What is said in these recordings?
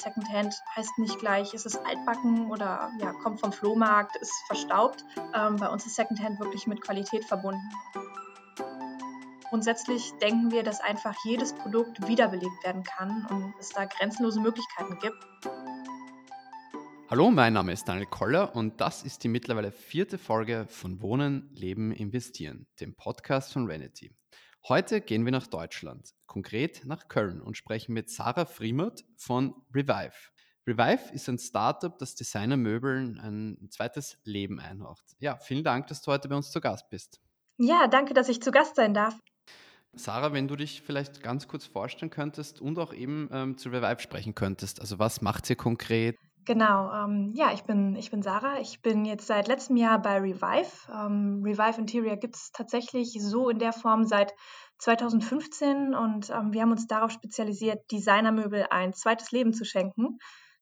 Secondhand heißt nicht gleich, ist es altbacken oder ja, kommt vom Flohmarkt, ist verstaubt. Ähm, bei uns ist Secondhand wirklich mit Qualität verbunden. Grundsätzlich denken wir, dass einfach jedes Produkt wiederbelebt werden kann und es da grenzenlose Möglichkeiten gibt. Hallo, mein Name ist Daniel Koller und das ist die mittlerweile vierte Folge von Wohnen, Leben, Investieren, dem Podcast von Renity. Heute gehen wir nach Deutschland, konkret nach Köln und sprechen mit Sarah Friemert von Revive. Revive ist ein Startup, das Designermöbeln ein zweites Leben einhaucht. Ja, vielen Dank, dass du heute bei uns zu Gast bist. Ja, danke, dass ich zu Gast sein darf. Sarah, wenn du dich vielleicht ganz kurz vorstellen könntest und auch eben ähm, zu Revive sprechen könntest. Also was macht ihr konkret? Genau, ähm, ja, ich bin, ich bin Sarah. Ich bin jetzt seit letztem Jahr bei Revive. Ähm, Revive Interior gibt es tatsächlich so in der Form seit 2015 und ähm, wir haben uns darauf spezialisiert, Designermöbel ein zweites Leben zu schenken.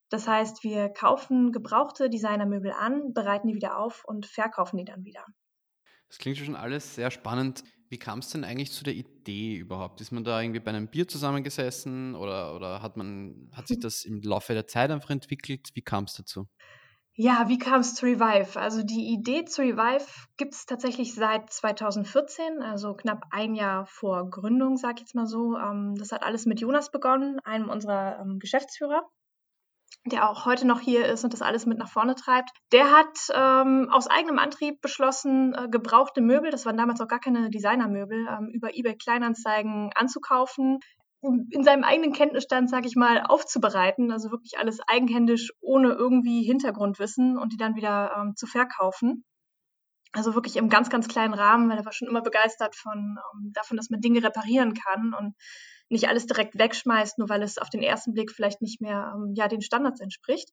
Das heißt, wir kaufen gebrauchte Designermöbel an, bereiten die wieder auf und verkaufen die dann wieder. Das klingt schon alles sehr spannend. Wie kam es denn eigentlich zu der Idee überhaupt? Ist man da irgendwie bei einem Bier zusammengesessen oder, oder hat, man, hat sich das im Laufe der Zeit einfach entwickelt? Wie kam es dazu? Ja, wie kam es zu Revive? Also die Idee zu Revive gibt es tatsächlich seit 2014, also knapp ein Jahr vor Gründung, sag ich jetzt mal so. Ähm, das hat alles mit Jonas begonnen, einem unserer ähm, Geschäftsführer der auch heute noch hier ist und das alles mit nach vorne treibt, der hat ähm, aus eigenem Antrieb beschlossen, äh, gebrauchte Möbel, das waren damals auch gar keine Designermöbel, ähm, über eBay Kleinanzeigen anzukaufen, in seinem eigenen Kenntnisstand, sage ich mal, aufzubereiten, also wirklich alles eigenhändisch, ohne irgendwie Hintergrundwissen und die dann wieder ähm, zu verkaufen. Also wirklich im ganz, ganz kleinen Rahmen, weil er war schon immer begeistert von ähm, davon, dass man Dinge reparieren kann und nicht alles direkt wegschmeißt, nur weil es auf den ersten Blick vielleicht nicht mehr ähm, ja, den Standards entspricht.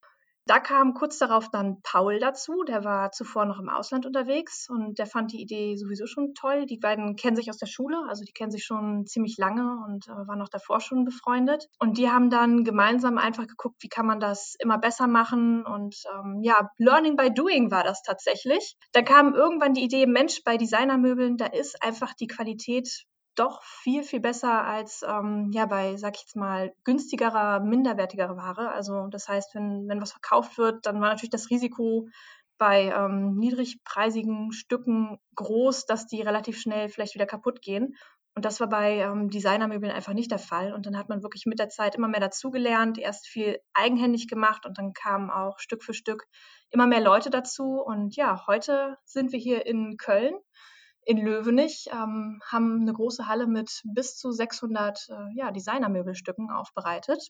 Da kam kurz darauf dann Paul dazu, der war zuvor noch im Ausland unterwegs und der fand die Idee sowieso schon toll. Die beiden kennen sich aus der Schule, also die kennen sich schon ziemlich lange und äh, waren auch davor schon befreundet. Und die haben dann gemeinsam einfach geguckt, wie kann man das immer besser machen. Und ähm, ja, Learning by Doing war das tatsächlich. Da kam irgendwann die Idee, Mensch, bei Designermöbeln, da ist einfach die Qualität doch viel, viel besser als ähm, ja bei, sag ich jetzt mal, günstigerer, minderwertigerer Ware. Also das heißt, wenn, wenn was verkauft wird, dann war natürlich das Risiko bei ähm, niedrigpreisigen Stücken groß, dass die relativ schnell vielleicht wieder kaputt gehen. Und das war bei ähm, Designermöbeln einfach nicht der Fall. Und dann hat man wirklich mit der Zeit immer mehr dazugelernt, erst viel eigenhändig gemacht und dann kamen auch Stück für Stück immer mehr Leute dazu. Und ja, heute sind wir hier in Köln in Löwenich, ähm, haben eine große Halle mit bis zu 600 äh, ja, Designermöbelstücken aufbereitet,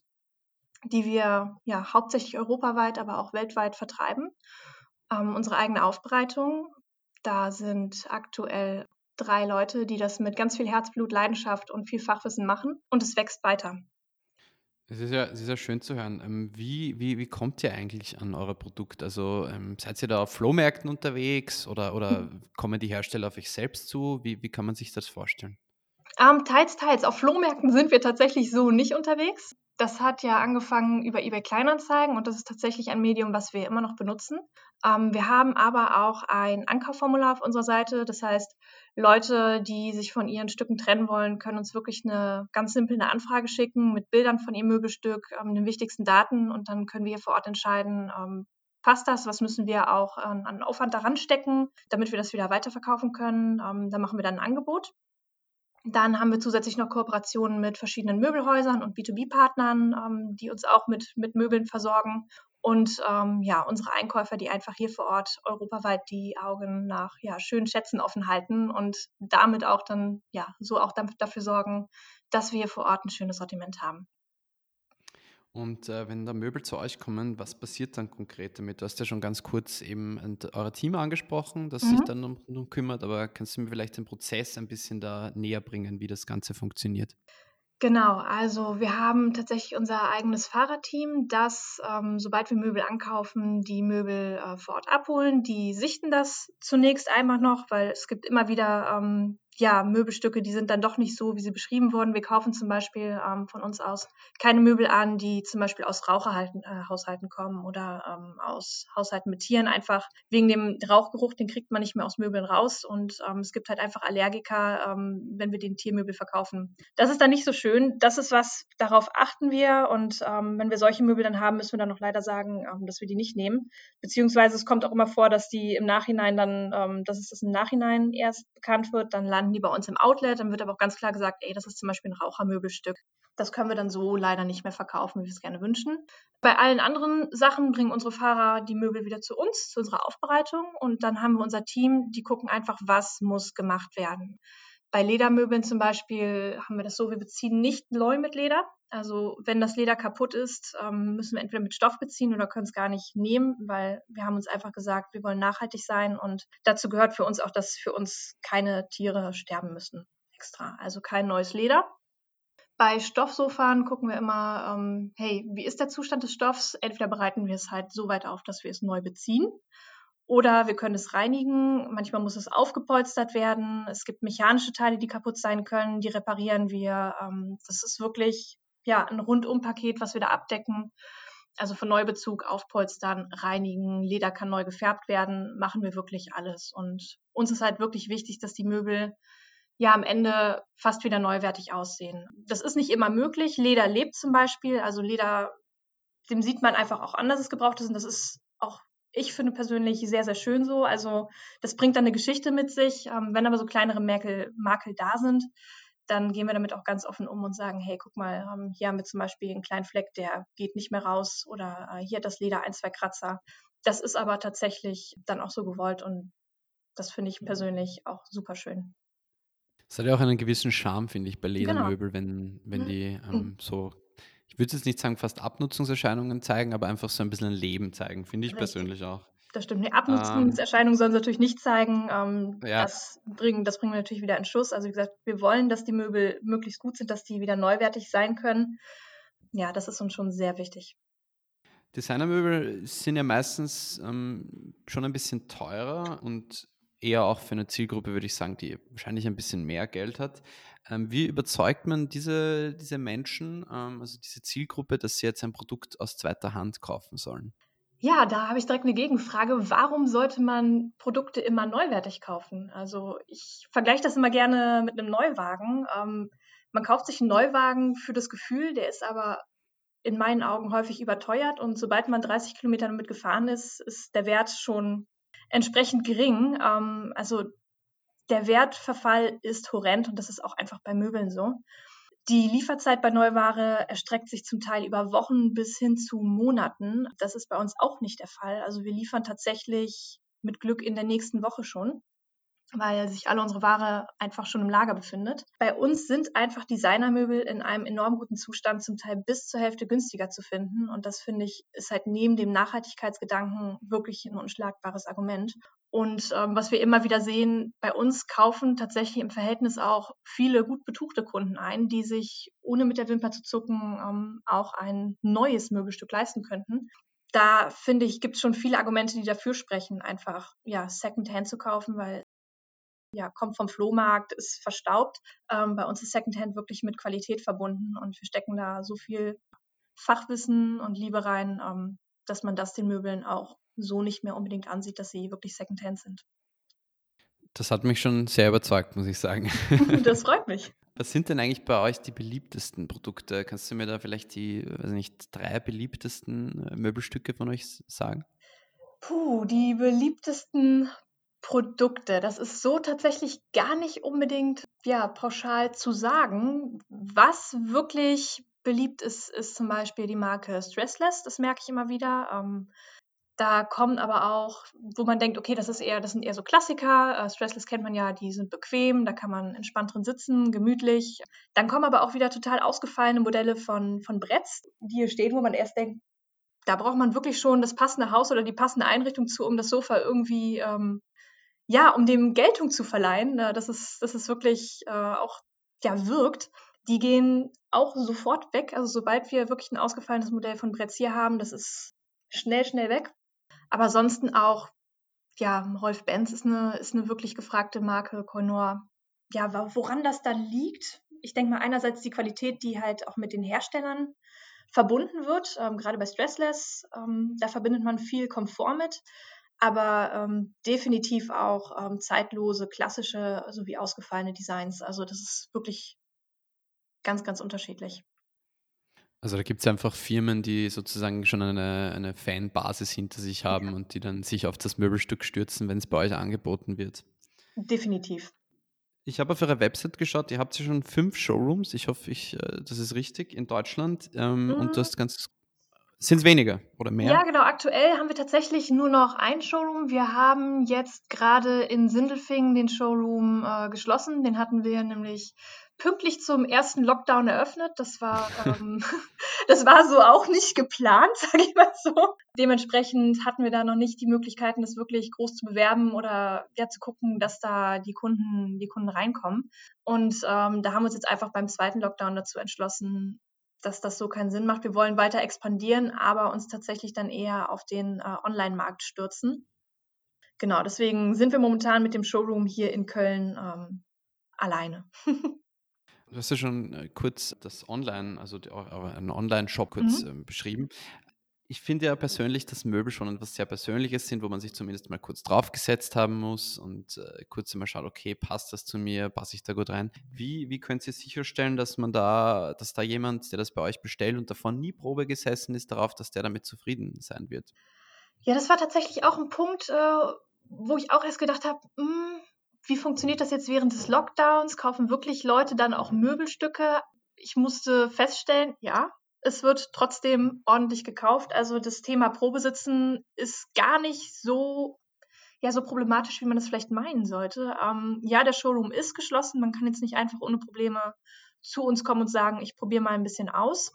die wir ja hauptsächlich europaweit, aber auch weltweit vertreiben. Ähm, unsere eigene Aufbereitung, da sind aktuell drei Leute, die das mit ganz viel Herzblut, Leidenschaft und viel Fachwissen machen und es wächst weiter. Es ist ja, es ist ja schön zu hören. Ähm, wie, wie, wie kommt ihr eigentlich an eure Produkte? Also ähm, seid ihr da auf Flohmärkten unterwegs oder, oder hm. kommen die Hersteller auf euch selbst zu? Wie, wie kann man sich das vorstellen? Ähm, teils, teils. Auf Flohmärkten sind wir tatsächlich so nicht unterwegs. Das hat ja angefangen über eBay Kleinanzeigen und das ist tatsächlich ein Medium, was wir immer noch benutzen. Ähm, wir haben aber auch ein Ankaufformular auf unserer Seite. Das heißt, Leute, die sich von ihren Stücken trennen wollen, können uns wirklich eine ganz simple eine Anfrage schicken mit Bildern von ihrem Möbelstück, ähm, den wichtigsten Daten und dann können wir hier vor Ort entscheiden, ähm, passt das, was müssen wir auch an Aufwand daran stecken, damit wir das wieder weiterverkaufen können. Ähm, da machen wir dann ein Angebot. Dann haben wir zusätzlich noch Kooperationen mit verschiedenen Möbelhäusern und B2B-Partnern, ähm, die uns auch mit, mit Möbeln versorgen. Und ähm, ja, unsere Einkäufer, die einfach hier vor Ort europaweit die Augen nach ja, schönen Schätzen offen halten und damit auch dann ja so auch dafür sorgen, dass wir hier vor Ort ein schönes Sortiment haben. Und äh, wenn da Möbel zu euch kommen, was passiert dann konkret damit? Du hast ja schon ganz kurz eben euer Team angesprochen, das mhm. sich dann um, um kümmert, aber kannst du mir vielleicht den Prozess ein bisschen da näher bringen, wie das Ganze funktioniert? Genau, also wir haben tatsächlich unser eigenes Fahrerteam, das, ähm, sobald wir Möbel ankaufen, die Möbel äh, vor Ort abholen. Die sichten das zunächst einmal noch, weil es gibt immer wieder ähm, ja, Möbelstücke, die sind dann doch nicht so, wie sie beschrieben wurden. Wir kaufen zum Beispiel ähm, von uns aus keine Möbel an, die zum Beispiel aus Raucherhaushalten äh, kommen oder ähm, aus Haushalten mit Tieren. Einfach wegen dem Rauchgeruch, den kriegt man nicht mehr aus Möbeln raus. Und ähm, es gibt halt einfach Allergiker, ähm, wenn wir den Tiermöbel verkaufen. Das ist dann nicht so schön. Das ist was, darauf achten wir. Und ähm, wenn wir solche Möbel dann haben, müssen wir dann noch leider sagen, ähm, dass wir die nicht nehmen. Beziehungsweise es kommt auch immer vor, dass die im Nachhinein dann, dass es das im Nachhinein erst bekannt wird, dann landen landen die bei uns im Outlet. Dann wird aber auch ganz klar gesagt, ey, das ist zum Beispiel ein Rauchermöbelstück. Das können wir dann so leider nicht mehr verkaufen, wie wir es gerne wünschen. Bei allen anderen Sachen bringen unsere Fahrer die Möbel wieder zu uns, zu unserer Aufbereitung. Und dann haben wir unser Team, die gucken einfach, was muss gemacht werden. Bei Ledermöbeln zum Beispiel haben wir das so, wir beziehen nicht neu mit Leder. Also wenn das Leder kaputt ist, ähm, müssen wir entweder mit Stoff beziehen oder können es gar nicht nehmen, weil wir haben uns einfach gesagt, wir wollen nachhaltig sein und dazu gehört für uns auch, dass für uns keine Tiere sterben müssen extra. Also kein neues Leder. Bei Stoffsofan gucken wir immer, ähm, hey, wie ist der Zustand des Stoffs? Entweder bereiten wir es halt so weit auf, dass wir es neu beziehen oder wir können es reinigen. Manchmal muss es aufgepolstert werden. Es gibt mechanische Teile, die kaputt sein können. Die reparieren wir. Ähm, das ist wirklich ja, ein Rundumpaket, was wir da abdecken. Also von Neubezug, Aufpolstern, reinigen, Leder kann neu gefärbt werden, machen wir wirklich alles. Und uns ist halt wirklich wichtig, dass die Möbel ja am Ende fast wieder neuwertig aussehen. Das ist nicht immer möglich. Leder lebt zum Beispiel. Also Leder, dem sieht man einfach auch an, dass es gebraucht ist. Und das ist auch, ich finde persönlich, sehr, sehr schön so. Also das bringt dann eine Geschichte mit sich. Ähm, wenn aber so kleinere Makel, Makel da sind, dann gehen wir damit auch ganz offen um und sagen, hey, guck mal, ähm, hier haben wir zum Beispiel einen kleinen Fleck, der geht nicht mehr raus oder äh, hier hat das Leder ein, zwei Kratzer. Das ist aber tatsächlich dann auch so gewollt und das finde ich persönlich auch super schön. Es hat ja auch einen gewissen Charme, finde ich, bei genau. Ledermöbel, genau. wenn, wenn mhm. die ähm, mhm. so, ich würde jetzt nicht sagen, fast Abnutzungserscheinungen zeigen, aber einfach so ein bisschen ein Leben zeigen, finde ich Richtig. persönlich auch. Das stimmt. Die Abnutzungserscheinungen ähm, sollen sie natürlich nicht zeigen. Ähm, ja. das, bringen, das bringen wir natürlich wieder in Schuss. Also wie gesagt, wir wollen, dass die Möbel möglichst gut sind, dass die wieder neuwertig sein können. Ja, das ist uns schon sehr wichtig. Designermöbel sind ja meistens ähm, schon ein bisschen teurer und eher auch für eine Zielgruppe, würde ich sagen, die wahrscheinlich ein bisschen mehr Geld hat. Ähm, wie überzeugt man diese, diese Menschen, ähm, also diese Zielgruppe, dass sie jetzt ein Produkt aus zweiter Hand kaufen sollen? Ja, da habe ich direkt eine Gegenfrage. Warum sollte man Produkte immer neuwertig kaufen? Also ich vergleiche das immer gerne mit einem Neuwagen. Ähm, man kauft sich einen Neuwagen für das Gefühl, der ist aber in meinen Augen häufig überteuert und sobald man 30 Kilometer damit gefahren ist, ist der Wert schon entsprechend gering. Ähm, also der Wertverfall ist horrend und das ist auch einfach bei Möbeln so. Die Lieferzeit bei Neuware erstreckt sich zum Teil über Wochen bis hin zu Monaten. Das ist bei uns auch nicht der Fall. Also wir liefern tatsächlich mit Glück in der nächsten Woche schon, weil sich alle unsere Ware einfach schon im Lager befindet. Bei uns sind einfach Designermöbel in einem enorm guten Zustand, zum Teil bis zur Hälfte günstiger zu finden. Und das finde ich ist halt neben dem Nachhaltigkeitsgedanken wirklich ein unschlagbares Argument. Und ähm, was wir immer wieder sehen, bei uns kaufen tatsächlich im Verhältnis auch viele gut betuchte Kunden ein, die sich ohne mit der Wimper zu zucken ähm, auch ein neues Möbelstück leisten könnten. Da finde ich, gibt es schon viele Argumente, die dafür sprechen, einfach ja, Secondhand zu kaufen, weil ja, kommt vom Flohmarkt, ist verstaubt. Ähm, bei uns ist Secondhand wirklich mit Qualität verbunden und wir stecken da so viel Fachwissen und Liebe rein, ähm, dass man das den Möbeln auch so nicht mehr unbedingt ansieht, dass sie wirklich Secondhand sind. Das hat mich schon sehr überzeugt, muss ich sagen. das freut mich. Was sind denn eigentlich bei euch die beliebtesten Produkte? Kannst du mir da vielleicht die, weiß nicht, drei beliebtesten äh, Möbelstücke von euch sagen? Puh, die beliebtesten Produkte. Das ist so tatsächlich gar nicht unbedingt ja, pauschal zu sagen. Was wirklich beliebt ist, ist zum Beispiel die Marke Stressless. Das merke ich immer wieder. Ähm, da kommen aber auch, wo man denkt, okay, das ist eher, das sind eher so Klassiker. Äh, Stressless kennt man ja, die sind bequem, da kann man entspannt drin sitzen, gemütlich. Dann kommen aber auch wieder total ausgefallene Modelle von, von Bretts, die hier stehen, wo man erst denkt, da braucht man wirklich schon das passende Haus oder die passende Einrichtung zu, um das Sofa irgendwie, ähm, ja, um dem Geltung zu verleihen. Äh, dass, es, dass es wirklich äh, auch ja, wirkt. Die gehen auch sofort weg. Also sobald wir wirklich ein ausgefallenes Modell von Bretts hier haben, das ist schnell, schnell weg. Aber ansonsten auch, ja, Rolf Benz ist eine, ist eine wirklich gefragte Marke, Cornor ja, woran das dann liegt. Ich denke mal einerseits die Qualität, die halt auch mit den Herstellern verbunden wird, ähm, gerade bei Stressless. Ähm, da verbindet man viel Komfort mit, aber ähm, definitiv auch ähm, zeitlose, klassische sowie ausgefallene Designs. Also das ist wirklich ganz, ganz unterschiedlich. Also da gibt es einfach Firmen, die sozusagen schon eine, eine Fanbasis hinter sich haben ja. und die dann sich auf das Möbelstück stürzen, wenn es bei euch angeboten wird. Definitiv. Ich habe auf eure Website geschaut, ihr habt ja schon fünf Showrooms, ich hoffe, ich, äh, das ist richtig, in Deutschland. Ähm, mhm. Und du hast ganz sind es weniger oder mehr? Ja, genau. Aktuell haben wir tatsächlich nur noch ein Showroom. Wir haben jetzt gerade in Sindelfingen den Showroom äh, geschlossen. Den hatten wir nämlich pünktlich zum ersten Lockdown eröffnet. Das war, ähm, das war so auch nicht geplant, sage ich mal so. Dementsprechend hatten wir da noch nicht die Möglichkeiten, das wirklich groß zu bewerben oder ja zu gucken, dass da die Kunden, die Kunden reinkommen. Und ähm, da haben wir uns jetzt einfach beim zweiten Lockdown dazu entschlossen, dass das so keinen Sinn macht. Wir wollen weiter expandieren, aber uns tatsächlich dann eher auf den äh, Online-Markt stürzen. Genau, deswegen sind wir momentan mit dem Showroom hier in Köln ähm, alleine. Du hast ja schon äh, kurz das Online, also einen Online-Shop kurz mhm. Beschrieben. Ich finde ja persönlich, dass Möbel schon etwas sehr Persönliches sind, wo man sich zumindest mal kurz draufgesetzt haben muss und äh, kurz mal schaut, okay, passt das zu mir, passe ich da gut rein? Wie, wie könnt ihr sicherstellen, dass man da, dass da jemand, der das bei euch bestellt und davon nie Probe gesessen ist, darauf, dass der damit zufrieden sein wird? Ja, das war tatsächlich auch ein Punkt, äh, wo ich auch erst gedacht habe, hm, wie funktioniert das jetzt während des Lockdowns? Kaufen wirklich Leute dann auch Möbelstücke? Ich musste feststellen, ja, es wird trotzdem ordentlich gekauft. Also das Thema Probesitzen ist gar nicht so, ja, so problematisch, wie man das vielleicht meinen sollte. Ähm, ja, der Showroom ist geschlossen. Man kann jetzt nicht einfach ohne Probleme zu uns kommen und sagen, ich probiere mal ein bisschen aus.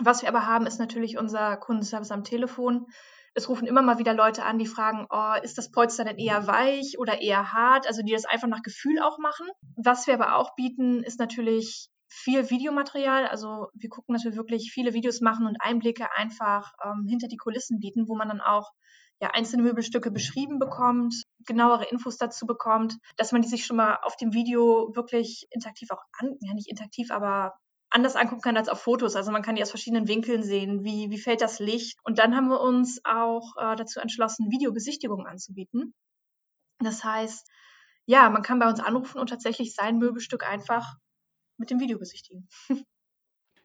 Was wir aber haben, ist natürlich unser Kundenservice am Telefon. Es rufen immer mal wieder Leute an, die fragen, oh, ist das Polster denn eher weich oder eher hart? Also die das einfach nach Gefühl auch machen. Was wir aber auch bieten, ist natürlich viel Videomaterial. Also wir gucken, dass wir wirklich viele Videos machen und Einblicke einfach ähm, hinter die Kulissen bieten, wo man dann auch ja, einzelne Möbelstücke beschrieben bekommt, genauere Infos dazu bekommt, dass man die sich schon mal auf dem Video wirklich interaktiv auch an, ja nicht interaktiv, aber anders angucken kann als auf Fotos. Also man kann die aus verschiedenen Winkeln sehen, wie, wie fällt das Licht. Und dann haben wir uns auch äh, dazu entschlossen, Videobesichtigungen anzubieten. Das heißt, ja, man kann bei uns anrufen und tatsächlich sein Möbelstück einfach mit dem Video besichtigen.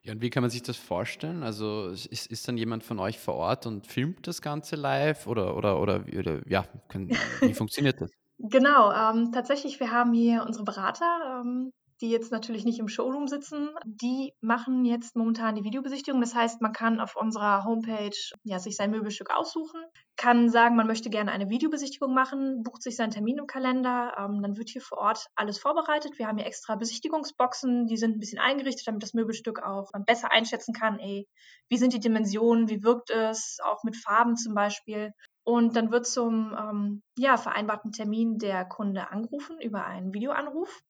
Ja, und wie kann man sich das vorstellen? Also ist, ist dann jemand von euch vor Ort und filmt das Ganze live oder, oder, oder, oder ja, kann, wie funktioniert das? Genau, ähm, tatsächlich, wir haben hier unsere Berater, ähm, die jetzt natürlich nicht im Showroom sitzen, die machen jetzt momentan die Videobesichtigung. Das heißt, man kann auf unserer Homepage ja, sich sein Möbelstück aussuchen, kann sagen, man möchte gerne eine Videobesichtigung machen, bucht sich seinen Termin im Kalender. Ähm, dann wird hier vor Ort alles vorbereitet. Wir haben hier extra Besichtigungsboxen, die sind ein bisschen eingerichtet, damit das Möbelstück auch besser einschätzen kann, ey, wie sind die Dimensionen, wie wirkt es, auch mit Farben zum Beispiel. Und dann wird zum ähm, ja, vereinbarten Termin der Kunde angerufen über einen Videoanruf.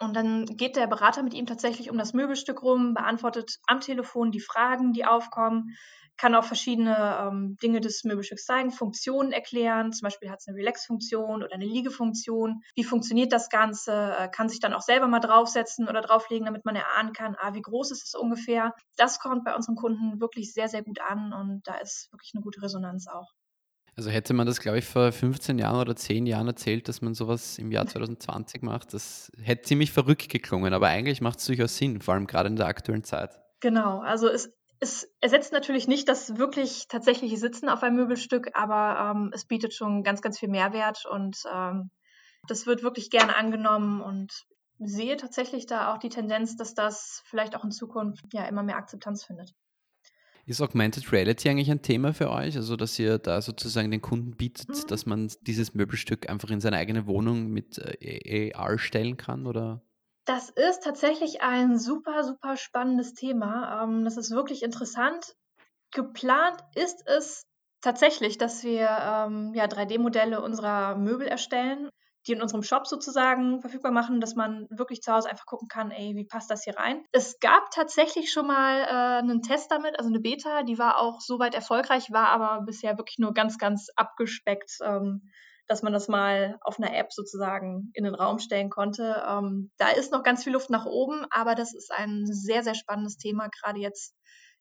Und dann geht der Berater mit ihm tatsächlich um das Möbelstück rum, beantwortet am Telefon die Fragen, die aufkommen, kann auch verschiedene ähm, Dinge des Möbelstücks zeigen, Funktionen erklären. Zum Beispiel hat es eine Relax-Funktion oder eine Liegefunktion. Wie funktioniert das Ganze? Äh, kann sich dann auch selber mal draufsetzen oder drauflegen, damit man erahnen kann, ah, wie groß ist es ungefähr. Das kommt bei unseren Kunden wirklich sehr, sehr gut an und da ist wirklich eine gute Resonanz auch. Also hätte man das, glaube ich, vor 15 Jahren oder 10 Jahren erzählt, dass man sowas im Jahr 2020 macht, das hätte ziemlich verrückt geklungen, aber eigentlich macht es durchaus Sinn, vor allem gerade in der aktuellen Zeit. Genau, also es, es ersetzt natürlich nicht das wirklich tatsächliche Sitzen auf einem Möbelstück, aber ähm, es bietet schon ganz, ganz viel Mehrwert und ähm, das wird wirklich gerne angenommen und sehe tatsächlich da auch die Tendenz, dass das vielleicht auch in Zukunft ja immer mehr Akzeptanz findet. Ist Augmented Reality eigentlich ein Thema für euch? Also, dass ihr da sozusagen den Kunden bietet, mhm. dass man dieses Möbelstück einfach in seine eigene Wohnung mit äh, AR stellen kann, oder? Das ist tatsächlich ein super, super spannendes Thema. Ähm, das ist wirklich interessant. Geplant ist es tatsächlich, dass wir ähm, ja, 3D-Modelle unserer Möbel erstellen die in unserem Shop sozusagen verfügbar machen, dass man wirklich zu Hause einfach gucken kann, ey, wie passt das hier rein. Es gab tatsächlich schon mal äh, einen Test damit, also eine Beta, die war auch soweit erfolgreich, war aber bisher wirklich nur ganz, ganz abgespeckt. Ähm, dass man das mal auf einer App sozusagen in den Raum stellen konnte. Ähm, da ist noch ganz viel Luft nach oben, aber das ist ein sehr, sehr spannendes Thema, gerade jetzt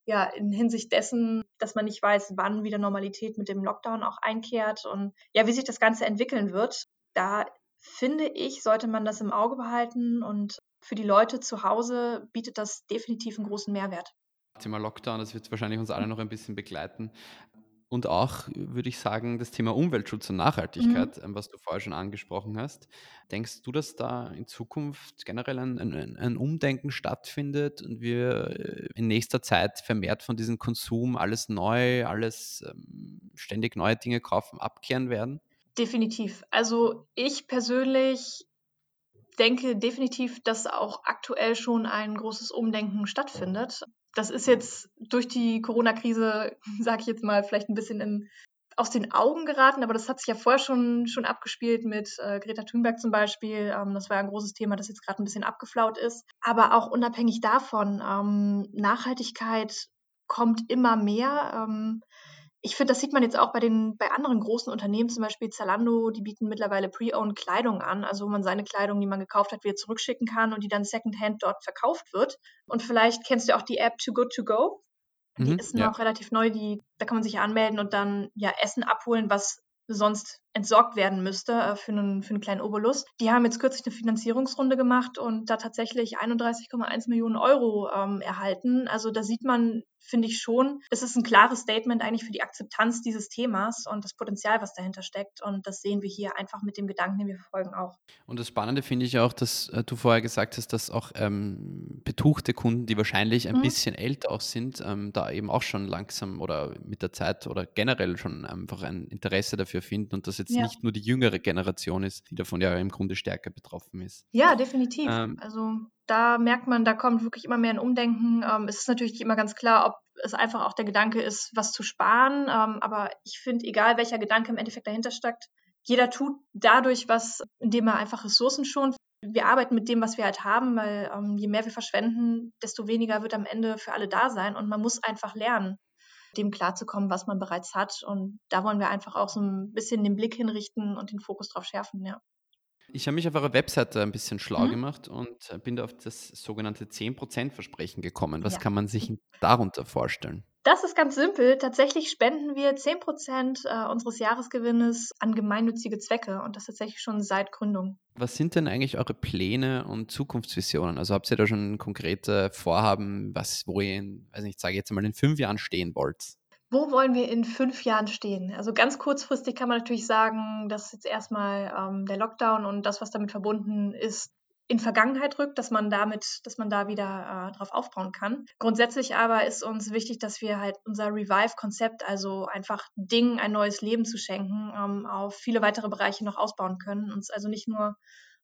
ja in Hinsicht dessen, dass man nicht weiß, wann wieder Normalität mit dem Lockdown auch einkehrt und ja, wie sich das Ganze entwickeln wird. Da finde ich, sollte man das im Auge behalten und für die Leute zu Hause bietet das definitiv einen großen Mehrwert. Thema Lockdown, das wird wahrscheinlich uns alle noch ein bisschen begleiten. Und auch, würde ich sagen, das Thema Umweltschutz und Nachhaltigkeit, mhm. Ähm, was du vorher schon angesprochen hast. Denkst du, dass da in Zukunft generell ein, ein, ein, Umdenken stattfindet und wir äh, in nächster Zeit vermehrt von diesem Konsum alles neu, alles ähm, ständig neue Dinge kaufen, abkehren werden? Definitiv. Also ich persönlich denke definitiv, dass auch aktuell schon ein großes Umdenken stattfindet. Das ist jetzt durch die Corona-Krise, sage ich jetzt mal, vielleicht ein bisschen in, aus den Augen geraten, aber das hat sich ja vorher schon, schon abgespielt mit äh, Greta Thunberg zum Beispiel. Ähm, das war ja ein großes Thema, das jetzt gerade ein bisschen abgeflaut ist. Aber auch unabhängig davon, ähm, Nachhaltigkeit kommt immer mehr. Ähm, ich finde, das sieht man jetzt auch bei den bei anderen großen Unternehmen, zum Beispiel Zalando, die bieten mittlerweile Pre-Owned Kleidung an, also wo man seine Kleidung, die man gekauft hat, wieder zurückschicken kann und die dann Secondhand dort verkauft wird. Und vielleicht kennst du auch die App Too Good To Go. Die mhm, ist noch ja. relativ neu, die, da kann man sich anmelden und dann ja Essen abholen, was sonst entsorgt werden müsste äh, für, einen, für einen kleinen Obolus. Die haben jetzt kürzlich eine Finanzierungsrunde gemacht und da tatsächlich 31,1 Millionen Euro ähm, erhalten. Also da sieht man, finde ich schon, es ist ein klares Statement eigentlich für die Akzeptanz dieses Themas und das Potenzial, was dahinter steckt. Und das sehen wir hier einfach mit dem Gedanken, den wir verfolgen, auch. Und das Spannende finde ich auch, dass äh, du vorher gesagt hast, dass auch ähm, betuchte Kunden, die wahrscheinlich ein mhm. bisschen älter auch sind, ähm, da eben auch schon langsam oder mit der Zeit oder generell schon einfach ein Interesse dafür finden und das jetzt ja. nicht nur die jüngere Generation ist, die davon ja im Grunde stärker betroffen ist. Ja, definitiv. Ähm, also da merkt man, da kommt wirklich immer mehr ein Umdenken. Ähm, es ist natürlich nicht immer ganz klar, ob es einfach auch der Gedanke ist, was zu sparen. Ähm, aber ich finde, egal welcher Gedanke im Endeffekt dahinter steckt, jeder tut dadurch was, indem er einfach Ressourcen schont. Wir arbeiten mit dem, was wir halt haben, weil ähm, je mehr wir verschwenden, desto weniger wird am Ende für alle da sein. Und man muss einfach lernen dem klarzukommen, was man bereits hat. Und da wollen wir einfach auch so ein bisschen den Blick hinrichten und den Fokus drauf schärfen, ja. Ich habe mich auf eurer Webseite ein bisschen schlau mhm. gemacht und bin da auf das sogenannte 10%-Versprechen gekommen. Was ja. kann man sich darunter vorstellen? Das ist ganz simpel. Tatsächlich spenden wir 10% äh, unseres Jahresgewinnes an gemeinnützige Zwecke und das tatsächlich schon seit Gründung. Was sind denn eigentlich eure Pläne und Zukunftsvisionen? Also habt ihr da schon konkrete Vorhaben, was, wo ihr in, weiß nicht, sage jetzt mal in fünf Jahren stehen wollt? Wo wollen wir in fünf Jahren stehen? Also ganz kurzfristig kann man natürlich sagen, dass jetzt erstmal ähm, der Lockdown und das, was damit verbunden ist, in Vergangenheit rückt, dass man damit, dass man da wieder äh, drauf aufbauen kann. Grundsätzlich aber ist uns wichtig, dass wir halt unser Revive-Konzept, also einfach Dingen ein neues Leben zu schenken, ähm, auf viele weitere Bereiche noch ausbauen können. Uns also nicht nur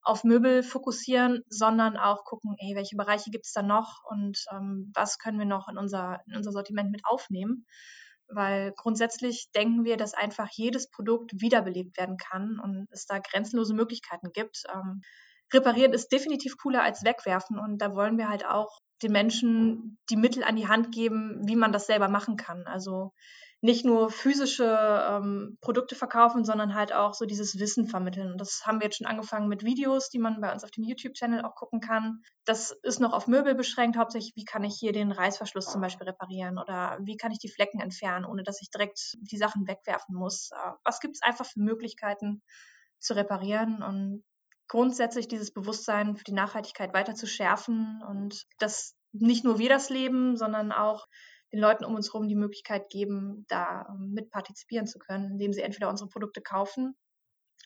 auf Möbel fokussieren, sondern auch gucken, ey, welche Bereiche gibt es da noch und ähm, was können wir noch in unser, in unser Sortiment mit aufnehmen. Weil grundsätzlich denken wir, dass einfach jedes Produkt wiederbelebt werden kann und es da grenzenlose Möglichkeiten gibt. Ähm, reparieren ist definitiv cooler als wegwerfen. Und da wollen wir halt auch den Menschen die Mittel an die Hand geben, wie man das selber machen kann. Also nicht nur physische ähm, Produkte verkaufen, sondern halt auch so dieses Wissen vermitteln. Und das haben wir jetzt schon angefangen mit Videos, die man bei uns auf dem YouTube-Channel auch gucken kann. Das ist noch auf Möbel beschränkt, hauptsächlich, wie kann ich hier den Reißverschluss zum Beispiel reparieren oder wie kann ich die Flecken entfernen, ohne dass ich direkt die Sachen wegwerfen muss. Äh, was gibt es einfach für Möglichkeiten zu reparieren? Und grundsätzlich dieses Bewusstsein für die Nachhaltigkeit weiter zu schärfen und dass nicht nur wir das leben, sondern auch den Leuten um uns herum die Möglichkeit geben, da ähm, mit partizipieren zu können, indem sie entweder unsere Produkte kaufen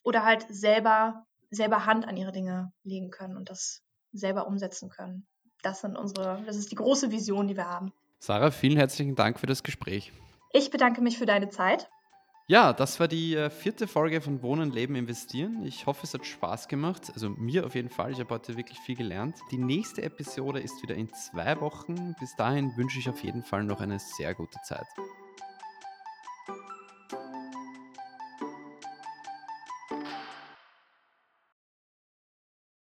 oder halt selber, selber Hand an ihre Dinge legen können und das selber umsetzen können. Das sind unsere, das ist die große Vision, die wir haben. Sarah, vielen herzlichen Dank für das Gespräch. Ich bedanke mich für deine Zeit. Ja, das war die äh, vierte Folge von Wohnen, Leben, Investieren. Ich hoffe, es hat Spaß gemacht. Also mir auf jeden Fall. Ich habe heute wirklich viel gelernt. Die nächste Episode ist wieder in zwei Wochen. Bis dahin wünsche ich auf jeden Fall noch eine sehr gute Zeit.